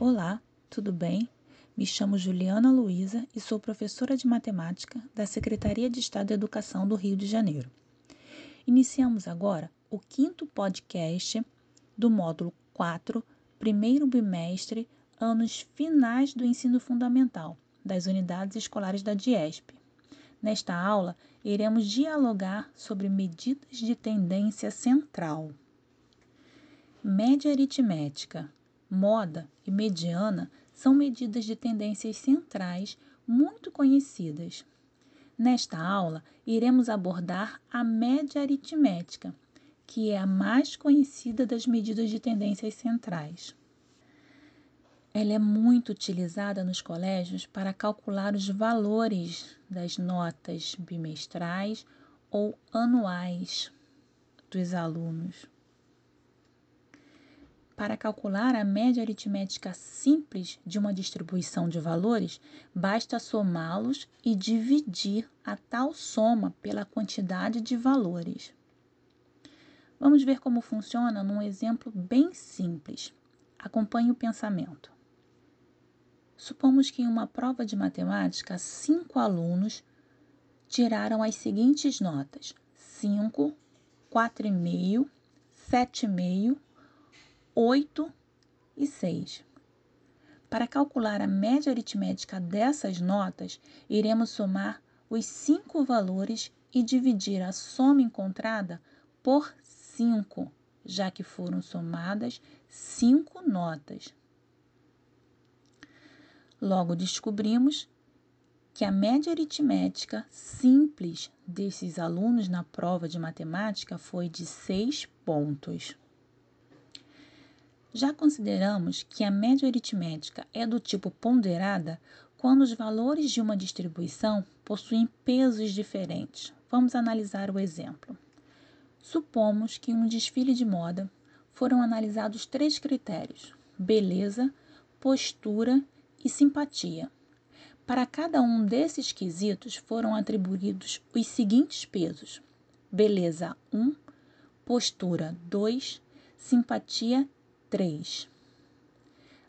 Olá, tudo bem? Me chamo Juliana Luiza e sou professora de matemática da Secretaria de Estado da Educação do Rio de Janeiro. Iniciamos agora o quinto podcast do módulo 4, primeiro bimestre, anos finais do ensino fundamental, das unidades escolares da DIESP. Nesta aula, iremos dialogar sobre medidas de tendência central. Média aritmética moda e mediana são medidas de tendências centrais muito conhecidas. Nesta aula, iremos abordar a média aritmética, que é a mais conhecida das medidas de tendências centrais. Ela é muito utilizada nos colégios para calcular os valores das notas bimestrais ou anuais dos alunos. Para calcular a média aritmética simples de uma distribuição de valores, basta somá-los e dividir a tal soma pela quantidade de valores. Vamos ver como funciona num exemplo bem simples. Acompanhe o pensamento. Supomos que em uma prova de matemática, cinco alunos tiraram as seguintes notas: 5, 4,5, 7,5 8 e 6. Para calcular a média aritmética dessas notas, iremos somar os cinco valores e dividir a soma encontrada por 5, já que foram somadas cinco notas. Logo descobrimos que a média aritmética simples desses alunos na prova de matemática foi de 6 pontos. Já consideramos que a média aritmética é do tipo ponderada quando os valores de uma distribuição possuem pesos diferentes. Vamos analisar o exemplo. Supomos que em um desfile de moda foram analisados três critérios: beleza, postura e simpatia. Para cada um desses quesitos foram atribuídos os seguintes pesos: beleza 1, postura 2, simpatia 3.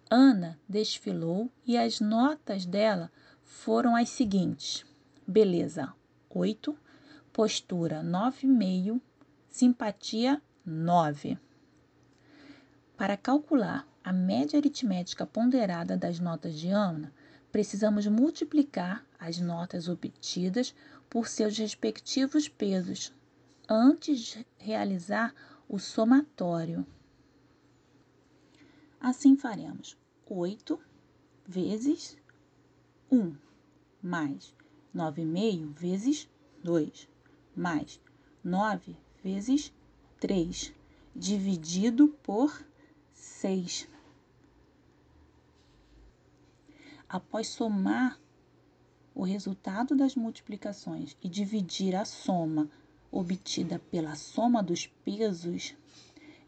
Ana desfilou e as notas dela foram as seguintes: beleza 8, postura 9,5, simpatia 9. Para calcular a média aritmética ponderada das notas de Ana, precisamos multiplicar as notas obtidas por seus respectivos pesos antes de realizar o somatório. Assim faremos 8 vezes 1 mais 9,5 vezes 2 mais 9 vezes 3 dividido por 6. Após somar o resultado das multiplicações e dividir a soma obtida pela soma dos pesos,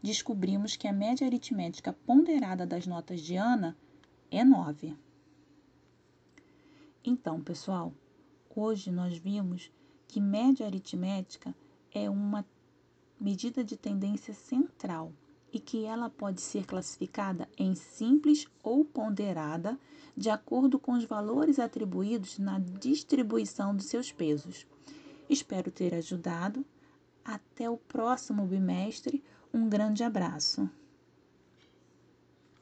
descobrimos que a média aritmética ponderada das notas de Ana é 9. Então, pessoal, hoje nós vimos que média aritmética é uma medida de tendência central e que ela pode ser classificada em simples ou ponderada de acordo com os valores atribuídos na distribuição dos seus pesos. Espero ter ajudado. Até o próximo bimestre um grande abraço.